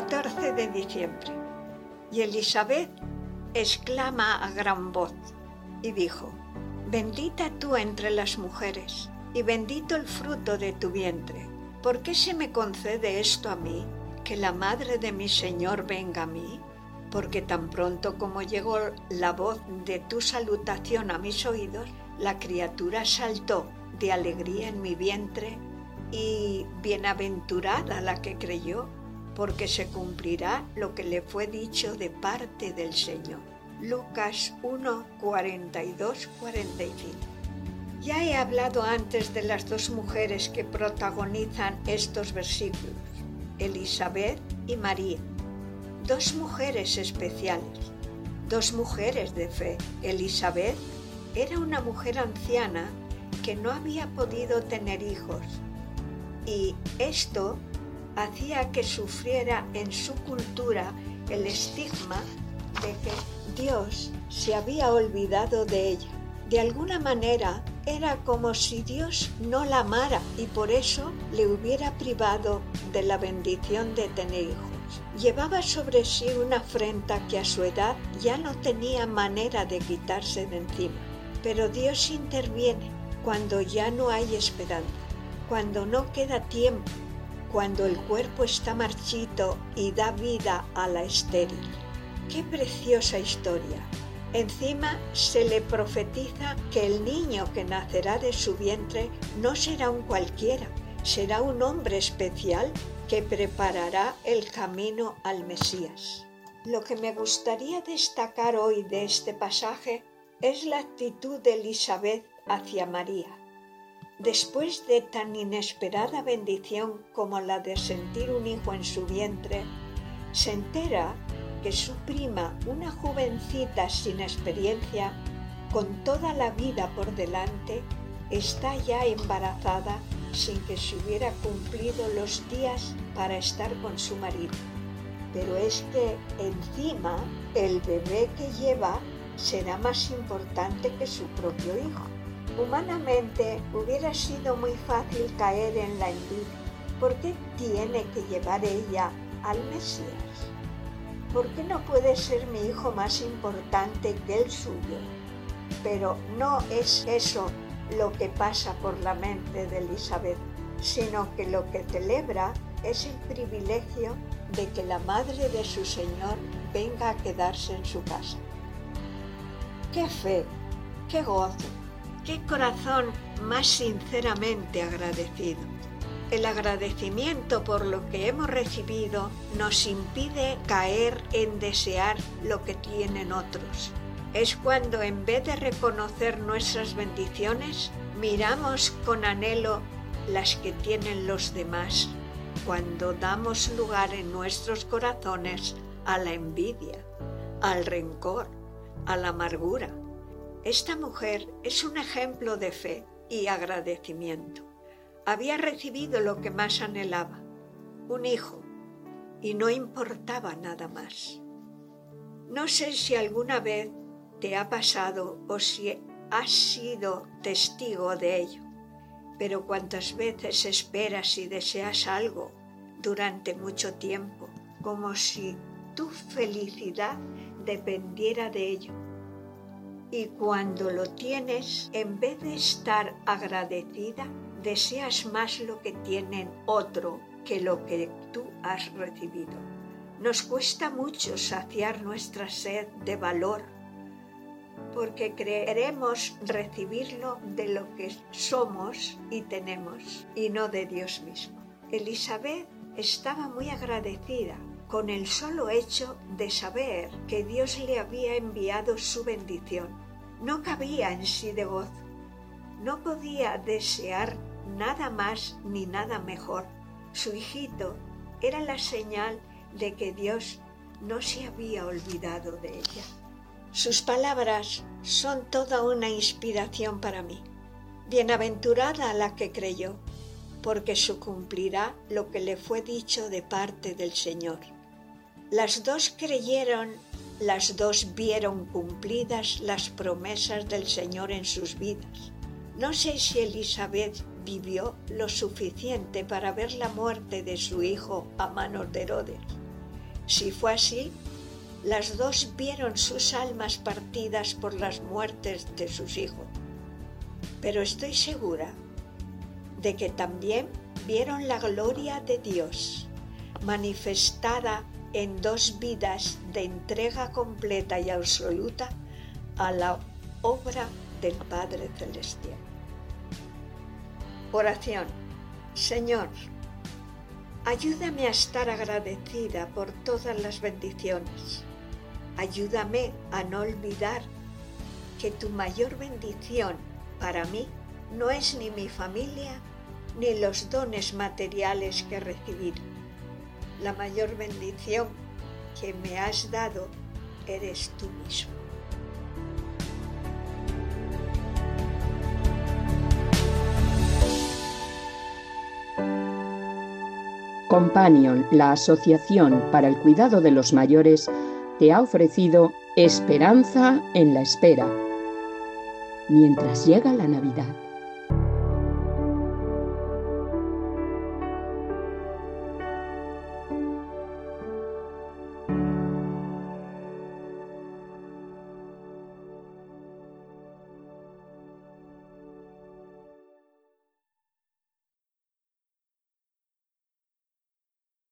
De diciembre. Y Elizabeth exclama a gran voz y dijo, Bendita tú entre las mujeres, y bendito el fruto de tu vientre. ¿Por qué se me concede esto a mí, que la madre de mi Señor venga a mí? Porque tan pronto como llegó la voz de tu salutación a mis oídos, la criatura saltó de alegría en mi vientre, y bienaventurada la que creyó, porque se cumplirá lo que le fue dicho de parte del Señor. Lucas 1, 42, 45. Ya he hablado antes de las dos mujeres que protagonizan estos versículos, Elizabeth y María. Dos mujeres especiales, dos mujeres de fe. Elizabeth era una mujer anciana que no había podido tener hijos y esto hacía que sufriera en su cultura el estigma de que Dios se había olvidado de ella. De alguna manera era como si Dios no la amara y por eso le hubiera privado de la bendición de tener hijos. Llevaba sobre sí una afrenta que a su edad ya no tenía manera de quitarse de encima. Pero Dios interviene cuando ya no hay esperanza, cuando no queda tiempo cuando el cuerpo está marchito y da vida a la estéril. Qué preciosa historia. Encima se le profetiza que el niño que nacerá de su vientre no será un cualquiera, será un hombre especial que preparará el camino al Mesías. Lo que me gustaría destacar hoy de este pasaje es la actitud de Elizabeth hacia María. Después de tan inesperada bendición como la de sentir un hijo en su vientre, se entera que su prima, una jovencita sin experiencia, con toda la vida por delante, está ya embarazada sin que se hubiera cumplido los días para estar con su marido. Pero es que encima el bebé que lleva será más importante que su propio hijo. Humanamente hubiera sido muy fácil caer en la envidia. ¿Por qué tiene que llevar ella al Mesías? ¿Por qué no puede ser mi hijo más importante que el suyo? Pero no es eso lo que pasa por la mente de Elizabeth, sino que lo que celebra es el privilegio de que la madre de su Señor venga a quedarse en su casa. ¡Qué fe! ¡Qué gozo! Qué corazón más sinceramente agradecido. El agradecimiento por lo que hemos recibido nos impide caer en desear lo que tienen otros. Es cuando en vez de reconocer nuestras bendiciones, miramos con anhelo las que tienen los demás, cuando damos lugar en nuestros corazones a la envidia, al rencor, a la amargura esta mujer es un ejemplo de fe y agradecimiento. Había recibido lo que más anhelaba, un hijo, y no importaba nada más. No sé si alguna vez te ha pasado o si has sido testigo de ello, pero cuántas veces esperas y deseas algo durante mucho tiempo, como si tu felicidad dependiera de ello y cuando lo tienes, en vez de estar agradecida, deseas más lo que tienen otro que lo que tú has recibido. Nos cuesta mucho saciar nuestra sed de valor porque queremos recibirlo de lo que somos y tenemos y no de Dios mismo. Elizabeth estaba muy agradecida con el solo hecho de saber que Dios le había enviado su bendición. No cabía en sí de gozo. No podía desear nada más ni nada mejor. Su hijito era la señal de que Dios no se había olvidado de ella. Sus palabras son toda una inspiración para mí. Bienaventurada la que creyó, porque se cumplirá lo que le fue dicho de parte del Señor. Las dos creyeron, las dos vieron cumplidas las promesas del Señor en sus vidas. No sé si Elizabeth vivió lo suficiente para ver la muerte de su hijo a manos de Herodes. Si fue así, las dos vieron sus almas partidas por las muertes de sus hijos. Pero estoy segura de que también vieron la gloria de Dios manifestada en dos vidas de entrega completa y absoluta a la obra del Padre Celestial. Oración. Señor, ayúdame a estar agradecida por todas las bendiciones. Ayúdame a no olvidar que tu mayor bendición para mí no es ni mi familia ni los dones materiales que recibí. La mayor bendición que me has dado eres tú mismo. Companion, la Asociación para el Cuidado de los Mayores, te ha ofrecido Esperanza en la Espera, mientras llega la Navidad.